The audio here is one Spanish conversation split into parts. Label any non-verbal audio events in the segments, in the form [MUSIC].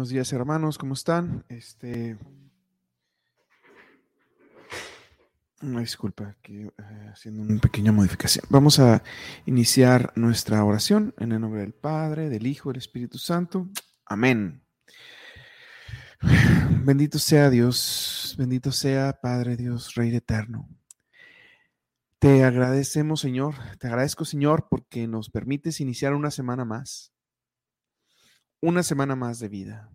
Buenos días, hermanos, ¿cómo están? Este. Una disculpa, aquí eh, haciendo una pequeña modificación. Vamos a iniciar nuestra oración en el nombre del Padre, del Hijo, del Espíritu Santo. Amén. Bendito sea Dios, bendito sea Padre Dios, Rey eterno. Te agradecemos, Señor, te agradezco, Señor, porque nos permites iniciar una semana más una semana más de vida.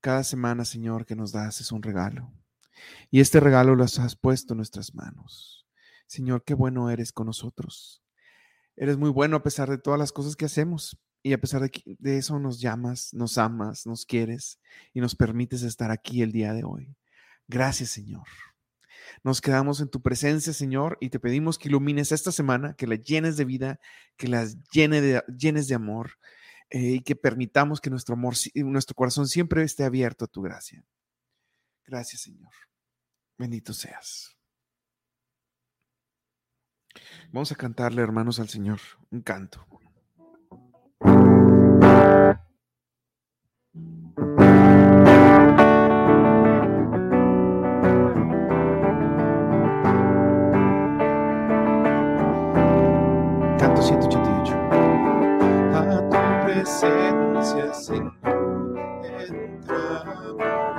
Cada semana, Señor, que nos das es un regalo. Y este regalo lo has puesto en nuestras manos. Señor, qué bueno eres con nosotros. Eres muy bueno a pesar de todas las cosas que hacemos. Y a pesar de, de eso nos llamas, nos amas, nos quieres y nos permites estar aquí el día de hoy. Gracias, Señor. Nos quedamos en tu presencia, Señor, y te pedimos que ilumines esta semana, que la llenes de vida, que la llene llenes de amor, eh, y que permitamos que nuestro amor, nuestro corazón siempre esté abierto a tu gracia. Gracias, Señor. Bendito seas. Vamos a cantarle, hermanos, al Señor un canto. presencia, Señor, entramos.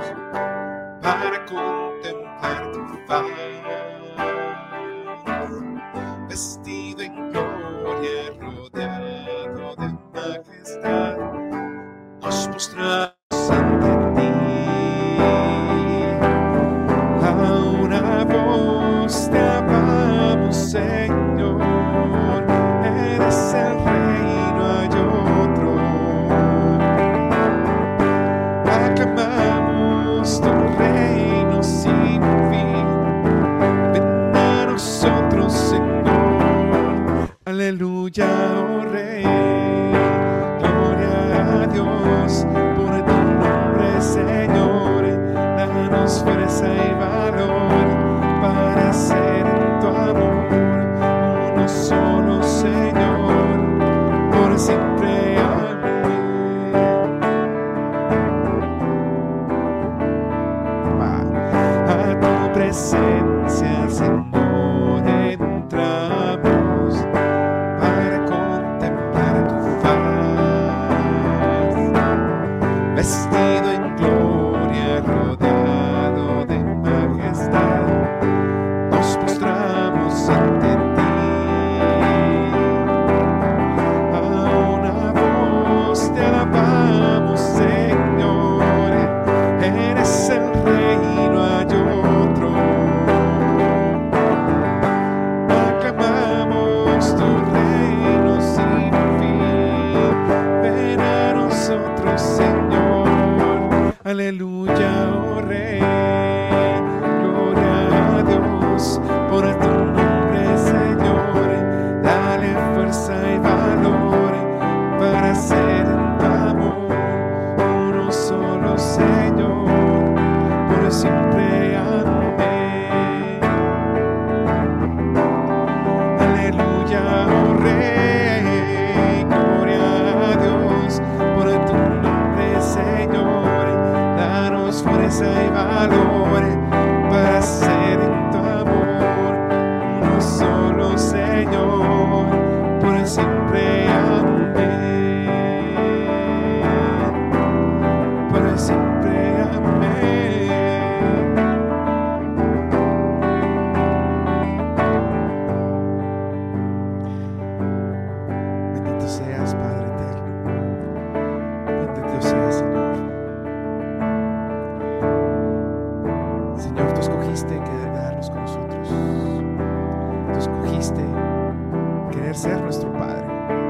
escogiste quedarnos con nosotros. Tú escogiste querer ser nuestro Padre.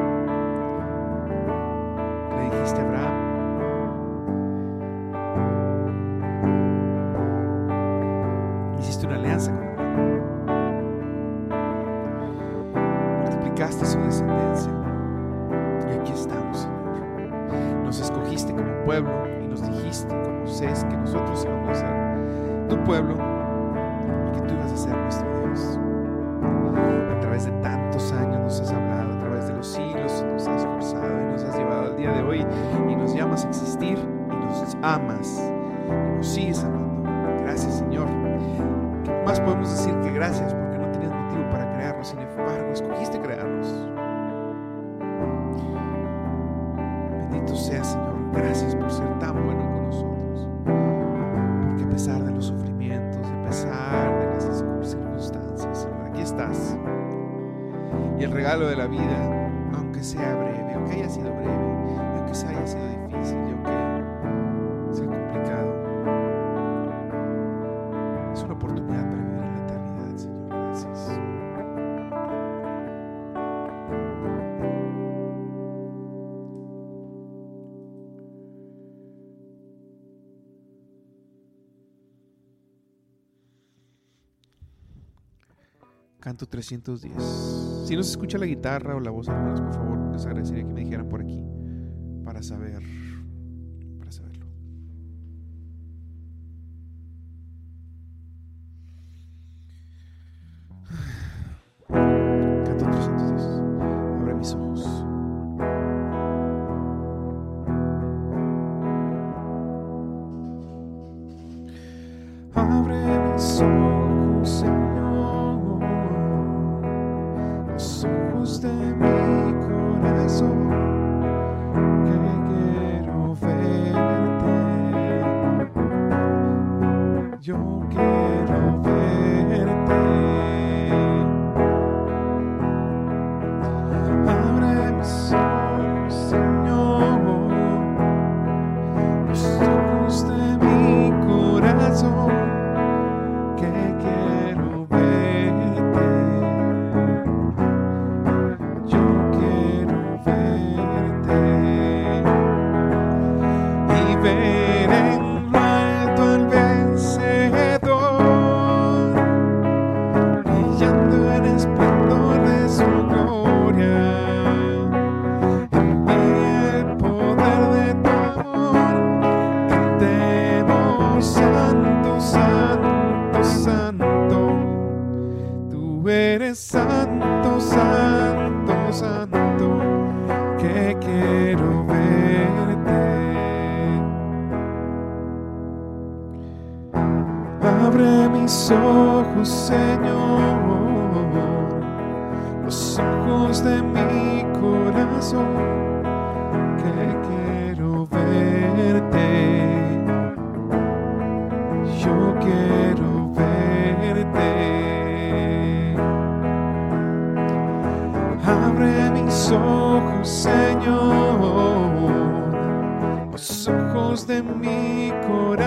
regalo de la vida. Éxito 310. Si no se escucha la guitarra o la voz, hermanos, por favor, les agradecería que me dijeran por aquí para saber.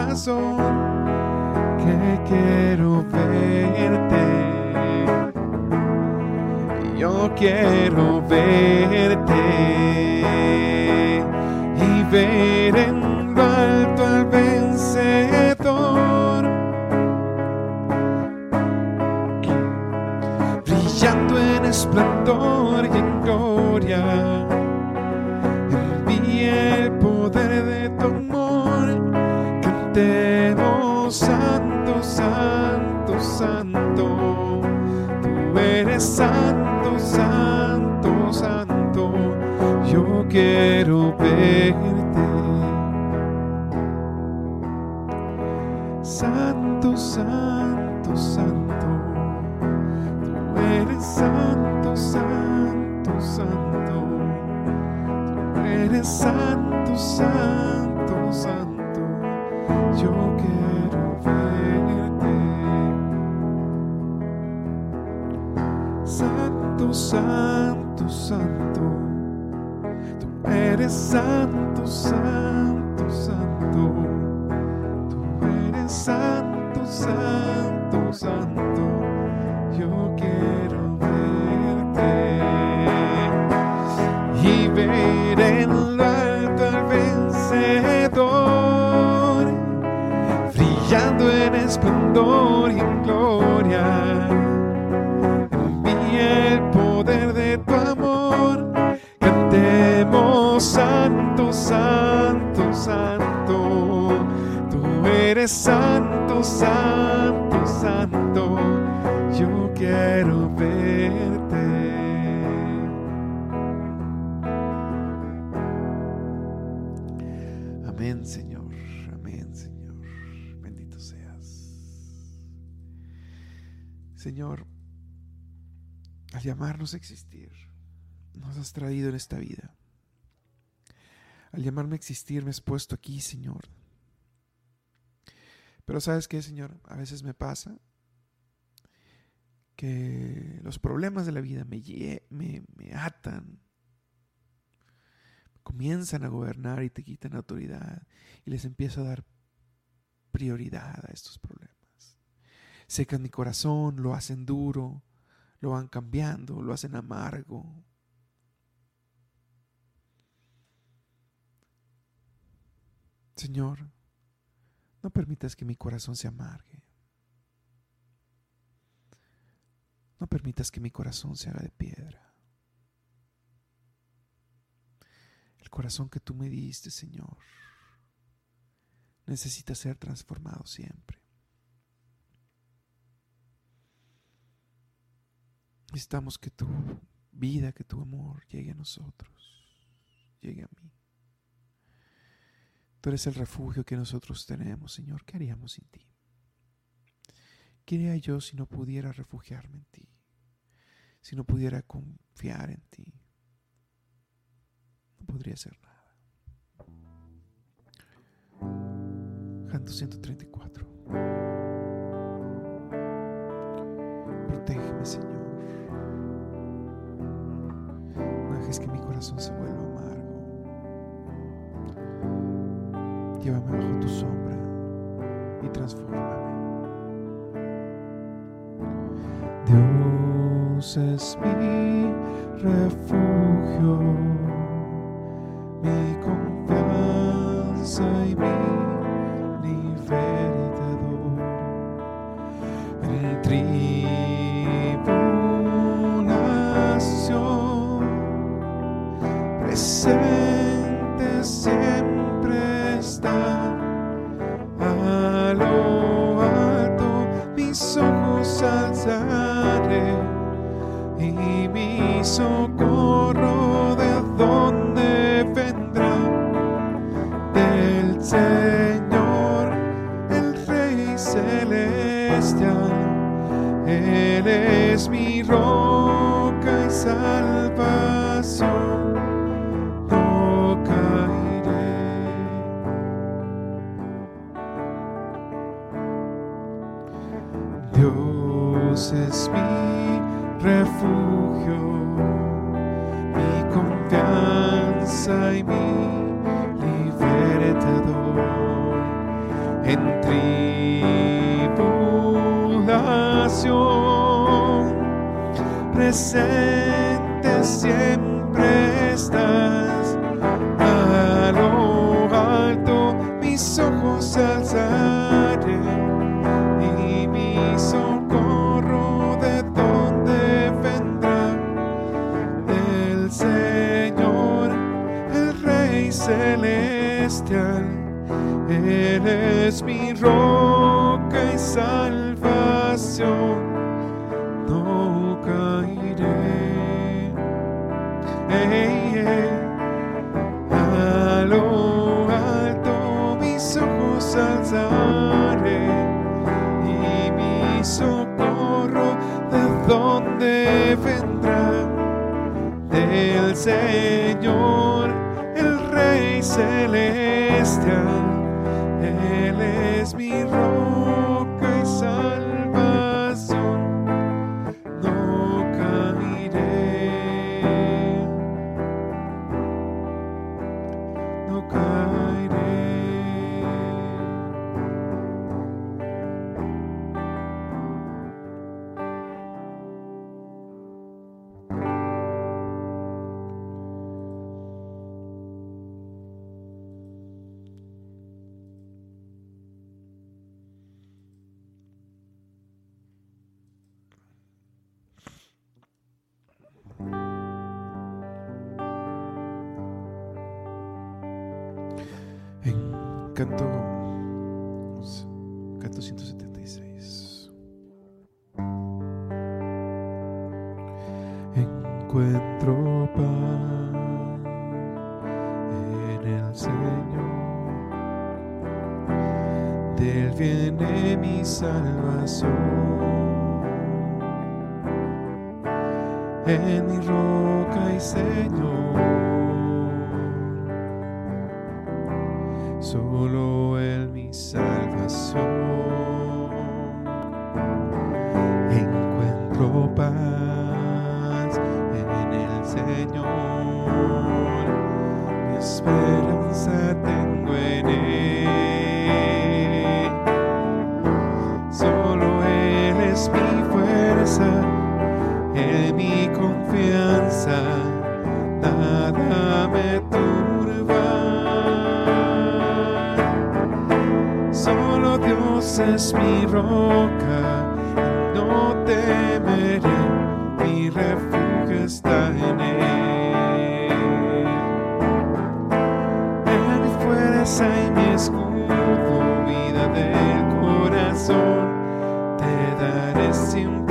corazón quiero verte. Yo quiero verte y ver en lo alto al vencedor. Brillando en esplendor y en gloria. santo, santo. Tú eres santo, santo, santo. Yo quiero verte. Santo, santo, santo. Tú eres santo, santo, santo. Tú eres santo, santo, santo. Yo quiero santo, santo, santo. Tú eres santo, santo, santo. Tú eres santo, santo, santo. Yo quiero verte y ver en lo alto al vencedor, brillando en esplendor santo, santo, santo. Yo quiero verte. Amén, Señor. Amén, Señor. Bendito seas. Señor, al llamarnos a existir, nos has traído en esta vida. Al llamarme a existir, me has puesto aquí, Señor pero sabes qué, Señor, a veces me pasa que los problemas de la vida me, me, me atan, comienzan a gobernar y te quitan autoridad y les empiezo a dar prioridad a estos problemas. Secan mi corazón, lo hacen duro, lo van cambiando, lo hacen amargo. Señor, no permitas que mi corazón se amargue. No permitas que mi corazón se haga de piedra. El corazón que tú me diste, Señor, necesita ser transformado siempre. Necesitamos que tu vida, que tu amor llegue a nosotros, llegue a mí. Tú eres el refugio que nosotros tenemos, Señor. ¿Qué haríamos sin ti? ¿Qué haría yo si no pudiera refugiarme en ti? Si no pudiera confiar en ti. No podría hacer nada. Canto 134. Protégeme, Señor. No dejes que mi corazón se vuelva Llévame bajo tu sombra y transfórmame. Dios es mi refugio, mi y mi socorro de donde vendrá del Señor, el Rey celestial. Él es mi roca canto, canto 176. Encuentro paz en el Señor. De Él viene mi salvación. en mi roca y Señor. Solo en mi salvación encuentro paz en el Señor. Mi esperanza tengo en Él. Es mi roca, no temeré, mi refugio está en Él. Él fuerza y mi escudo, vida del corazón, te daré siempre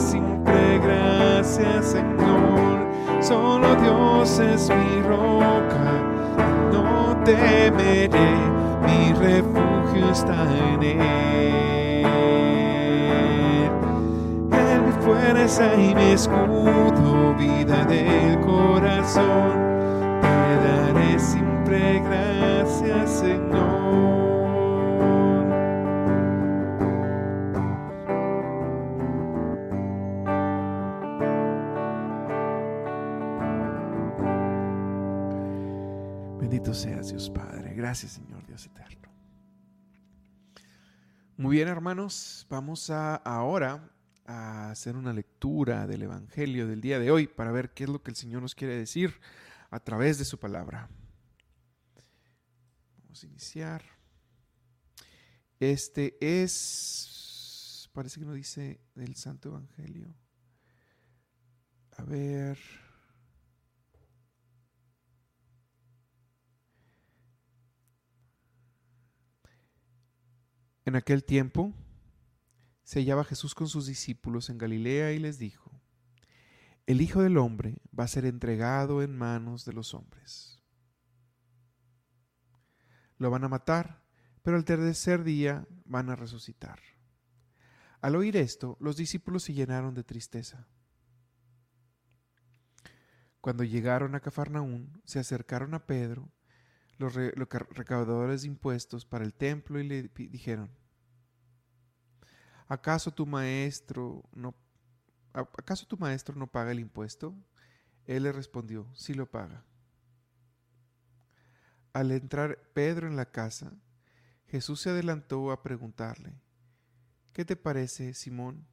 siempre gracias, Señor. Solo Dios es mi roca, no temeré, mi refugio está en Él. En mi fuerza y mi escudo, vida del corazón, te daré siempre gracias, Señor. Gracias Señor Dios eterno. Muy bien hermanos, vamos a ahora a hacer una lectura del Evangelio del día de hoy para ver qué es lo que el Señor nos quiere decir a través de su palabra. Vamos a iniciar. Este es, parece que no dice del Santo Evangelio. A ver. En aquel tiempo se hallaba Jesús con sus discípulos en Galilea y les dijo, El Hijo del Hombre va a ser entregado en manos de los hombres. Lo van a matar, pero al tercer día van a resucitar. Al oír esto, los discípulos se llenaron de tristeza. Cuando llegaron a Cafarnaún, se acercaron a Pedro, los, los ca- recaudadores de impuestos para el templo, y le dijeron, ¿acaso tu maestro no, acaso tu maestro no paga el impuesto? Él le respondió, sí lo paga. Al entrar Pedro en la casa, Jesús se adelantó a preguntarle, ¿qué te parece, Simón?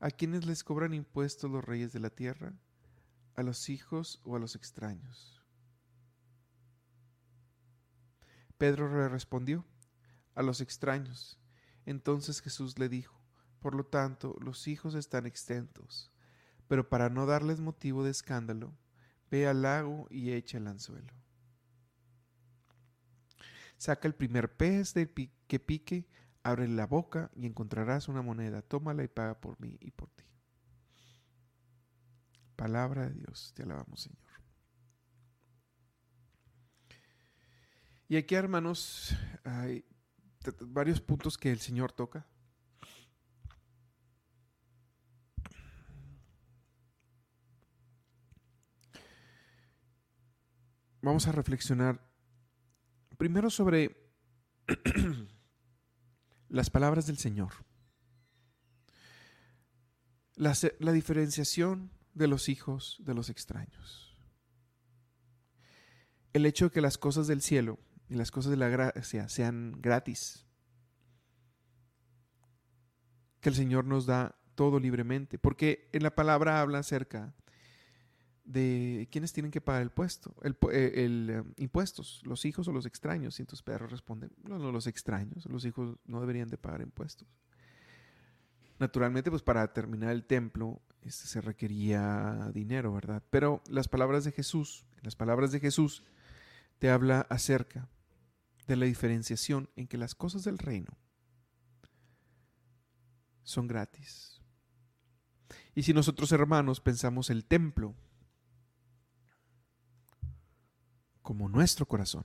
¿A quiénes les cobran impuestos los reyes de la tierra? ¿A los hijos o a los extraños? Pedro le respondió, a los extraños. Entonces Jesús le dijo, por lo tanto, los hijos están exentos, pero para no darles motivo de escándalo, ve al lago y echa el anzuelo. Saca el primer pez que pique, abre la boca y encontrarás una moneda. Tómala y paga por mí y por ti. Palabra de Dios, te alabamos, Señor. Y aquí, hermanos, hay varios puntos que el Señor toca. Vamos a reflexionar primero sobre [CLEARS THROAT] las palabras del Señor. La, la, diferenciación de los hijos de los extraños. El hecho de que las cosas del cielo y las cosas de la gracia sean gratis. Que el Señor nos da todo libremente. Porque en la palabra habla acerca de quienes tienen que pagar el puesto, el, eh, eh, impuestos, los hijos o los extraños. Y entonces Pedro responde, no, no, los extraños, los hijos no deberían de pagar impuestos. Naturalmente, pues para terminar el templo este, se requería dinero, ¿verdad? Pero las palabras de Jesús, las palabras de Jesús te habla acerca de la diferenciación en que las cosas del reino son gratis. Y si nosotros hermanos pensamos el templo como nuestro corazón,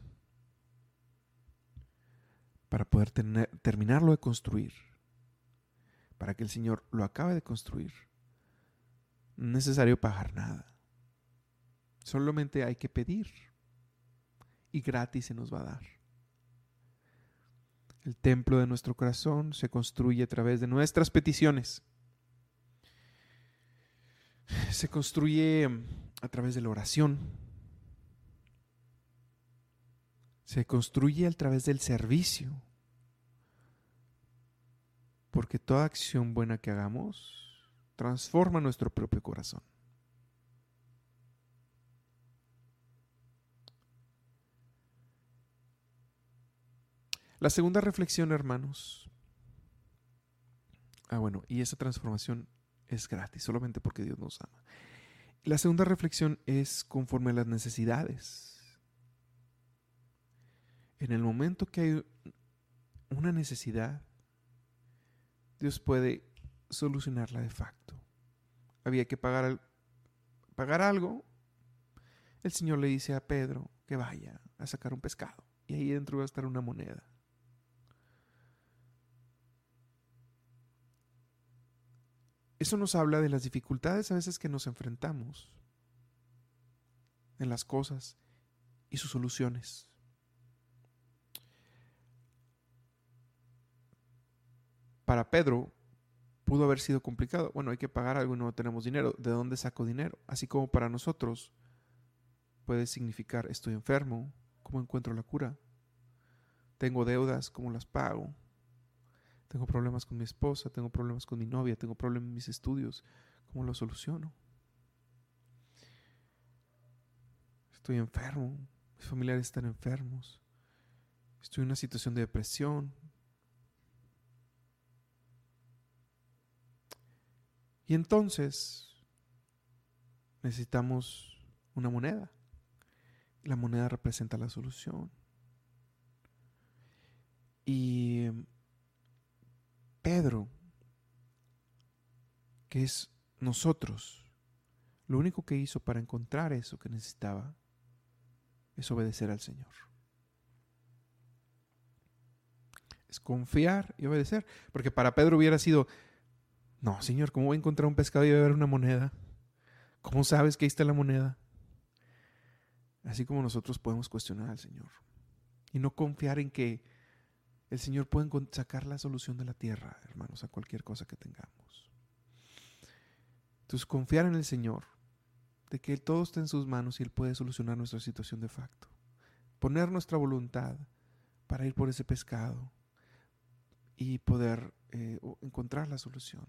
para poder terminarlo de construir, para que el Señor lo acabe de construir, no es necesario pagar nada. Solamente hay que pedir y gratis se nos va a dar. El templo de nuestro corazón se construye a través de nuestras peticiones. Se construye a través de la oración. Se construye a través del servicio. Porque toda acción buena que hagamos transforma nuestro propio corazón. La segunda reflexión, hermanos. Ah, bueno, y esa transformación es gratis, solamente porque Dios nos ama. La segunda reflexión es conforme a las necesidades. En el momento que hay una necesidad, Dios puede solucionarla de facto. Había que pagar, pagar algo. El Señor le dice a Pedro que vaya a sacar un pescado. Y ahí dentro va a estar una moneda. Eso nos habla de las dificultades a veces que nos enfrentamos en las cosas y sus soluciones. Para Pedro pudo haber sido complicado. Bueno, hay que pagar algo y no tenemos dinero. ¿De dónde saco dinero? Así como para nosotros puede significar estoy enfermo, ¿cómo encuentro la cura? Tengo deudas, ¿cómo las pago? Tengo problemas con mi esposa, tengo problemas con mi novia, tengo problemas en mis estudios. ¿Cómo lo soluciono? Estoy enfermo, mis familiares están enfermos. Estoy en una situación de depresión. Y entonces necesitamos una moneda. La moneda representa la solución. Y Pedro, que es nosotros, lo único que hizo para encontrar eso que necesitaba es obedecer al Señor. Es confiar y obedecer. Porque para Pedro hubiera sido, no, Señor, ¿cómo voy a encontrar un pescado y beber una moneda? ¿Cómo sabes que ahí está la moneda? Así como nosotros podemos cuestionar al Señor. Y no confiar en que el Señor puede sacar la solución de la tierra, hermanos, a cualquier cosa que tengamos. Entonces, confiar en el Señor, de que todo está en sus manos y Él puede solucionar nuestra situación de facto. Poner nuestra voluntad para ir por ese pescado y poder eh, encontrar la solución.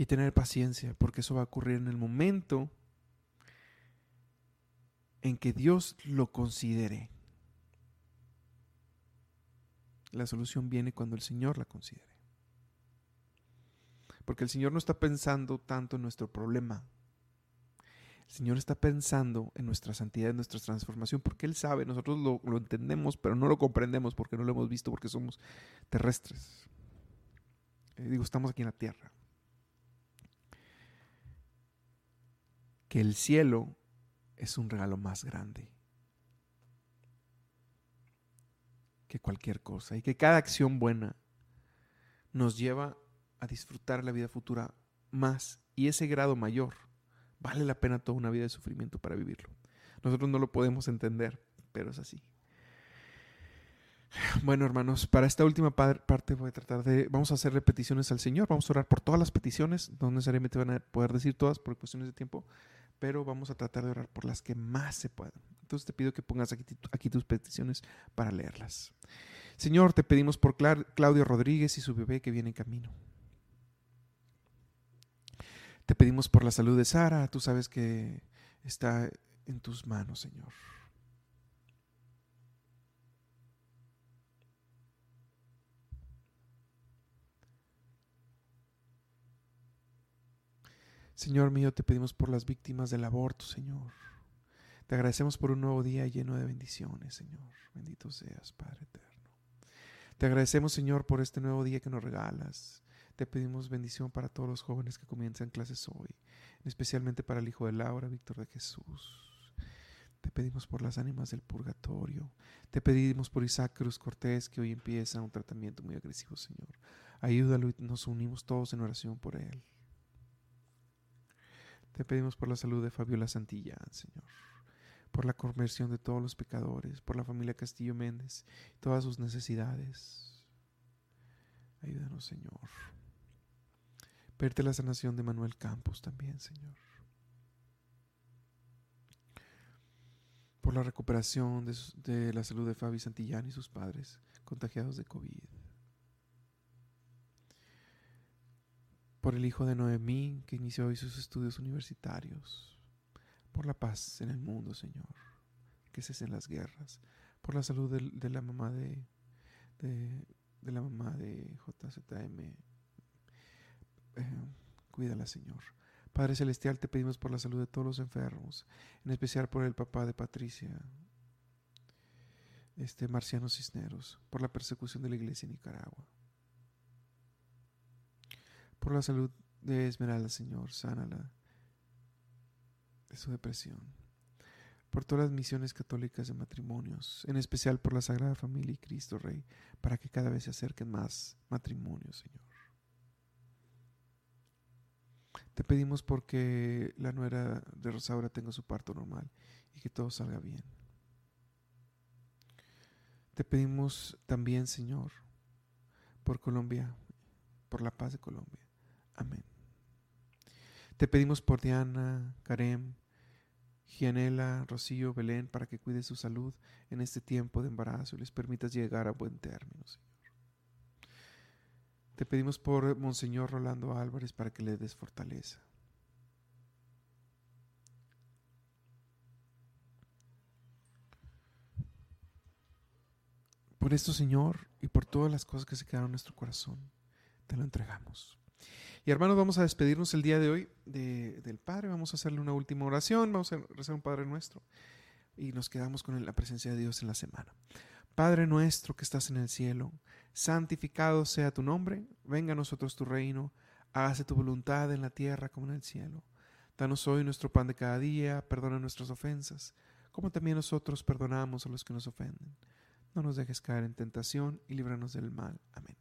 Y tener paciencia, porque eso va a ocurrir en el momento en que Dios lo considere. La solución viene cuando el Señor la considere. Porque el Señor no está pensando tanto en nuestro problema. El Señor está pensando en nuestra santidad, en nuestra transformación, porque Él sabe, nosotros lo, lo entendemos, pero no lo comprendemos porque no lo hemos visto, porque somos terrestres. Digo, estamos aquí en la tierra. Que el cielo es un regalo más grande que cualquier cosa y que cada acción buena nos lleva a disfrutar la vida futura más y ese grado mayor Vale la pena toda una vida de sufrimiento para vivirlo. Nosotros no lo podemos entender, pero es así. Bueno, hermanos, para esta última parte voy a tratar de, vamos a hacer repeticiones al Señor, vamos a orar por todas las peticiones, no necesariamente van a poder decir todas por cuestiones de tiempo, pero vamos a tratar de orar por las que más se puedan. Entonces te pido que pongas aquí, tus peticiones para leerlas. Señor, te pedimos por Claudio Rodríguez y su bebé que viene en camino. Te pedimos por la salud de Sara, tú sabes que está en tus manos, Señor. Señor mío, te pedimos por las víctimas del aborto, Señor. Te agradecemos por un nuevo día lleno de bendiciones, Señor. Bendito seas, Padre eterno. Te agradecemos, Señor, por este nuevo día que nos regalas. Te pedimos bendición para todos los jóvenes que comienzan clases hoy, especialmente para el hijo de Laura, Víctor de Jesús. Te pedimos por las ánimas del purgatorio. Te pedimos por Isaac Cruz Cortés, que hoy empieza un tratamiento muy agresivo, Señor. Ayúdalo y nos unimos todos en oración por él. Te pedimos por la salud de Fabiola Santillán, Señor, por la conversión de todos los pecadores, por la familia Castillo Méndez, todas sus necesidades. Ayúdanos, Señor. Verte la sanación de Manuel Campos también, Señor. Por la recuperación de, de la salud de Fabi Santillán y sus padres contagiados de COVID. Por el hijo de Noemí que inició hoy sus estudios universitarios, por la paz en el mundo, Señor, que cesen las guerras, por la salud de, la mamá de, de, la mamá de JZM. Eh, cuídala, Señor. Padre Celestial, te pedimos por la salud de todos los enfermos, en especial por el papá de Patricia, este Marciano Cisneros, por la persecución de la iglesia en Nicaragua por la salud de Esmeralda, Señor, sánala de su depresión. Por todas las misiones católicas de matrimonios, en especial por la Sagrada Familia y Cristo Rey, para que cada vez se acerquen más matrimonios, Señor. Te pedimos porque la nuera de Rosaura tenga su parto normal y que todo salga bien. Te pedimos también, Señor, por Colombia, por la paz de Colombia. Amén. Te pedimos por Diana, Karem, Gianela, Rocío, Belén, para que cuides su salud en este tiempo de embarazo y les permitas llegar a buen término, Señor. Te pedimos por Monseñor Rolando Álvarez para que le des fortaleza. Por esto, Señor, y por todas las cosas que se quedaron en nuestro corazón, te lo entregamos. Y hermanos, vamos a despedirnos el día de hoy del Padre. Vamos a hacerle una última oración. Vamos a rezar un Padre nuestro. Y nos quedamos con la presencia de Dios en la semana. Padre nuestro que estás en el cielo, santificado sea tu nombre. Venga a nosotros tu reino. Hágase tu voluntad en la tierra como en el cielo. Danos hoy nuestro pan de cada día. Perdona nuestras ofensas, como también nosotros perdonamos a los que nos ofenden. No nos dejes caer en tentación y líbranos del mal. Amén.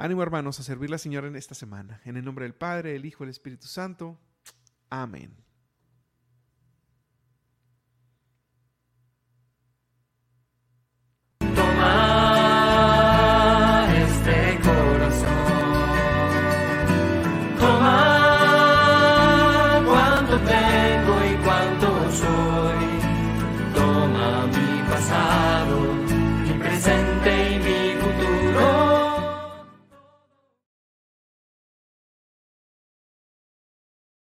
Ánimo hermanos a servir la Señora en esta semana. En el nombre del Padre, el Hijo y el Espíritu Santo. Amén.